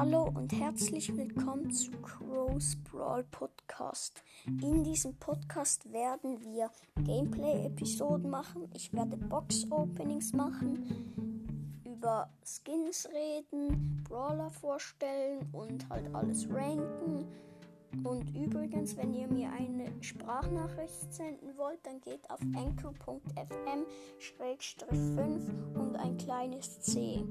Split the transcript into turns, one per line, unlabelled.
Hallo und herzlich willkommen zu Crow's Brawl Podcast. In diesem Podcast werden wir Gameplay-Episoden machen. Ich werde Box-Openings machen, über Skins reden, Brawler vorstellen und halt alles ranken. Und übrigens, wenn ihr mir eine Sprachnachricht senden wollt, dann geht auf anchor.fm-5 und ein kleines C.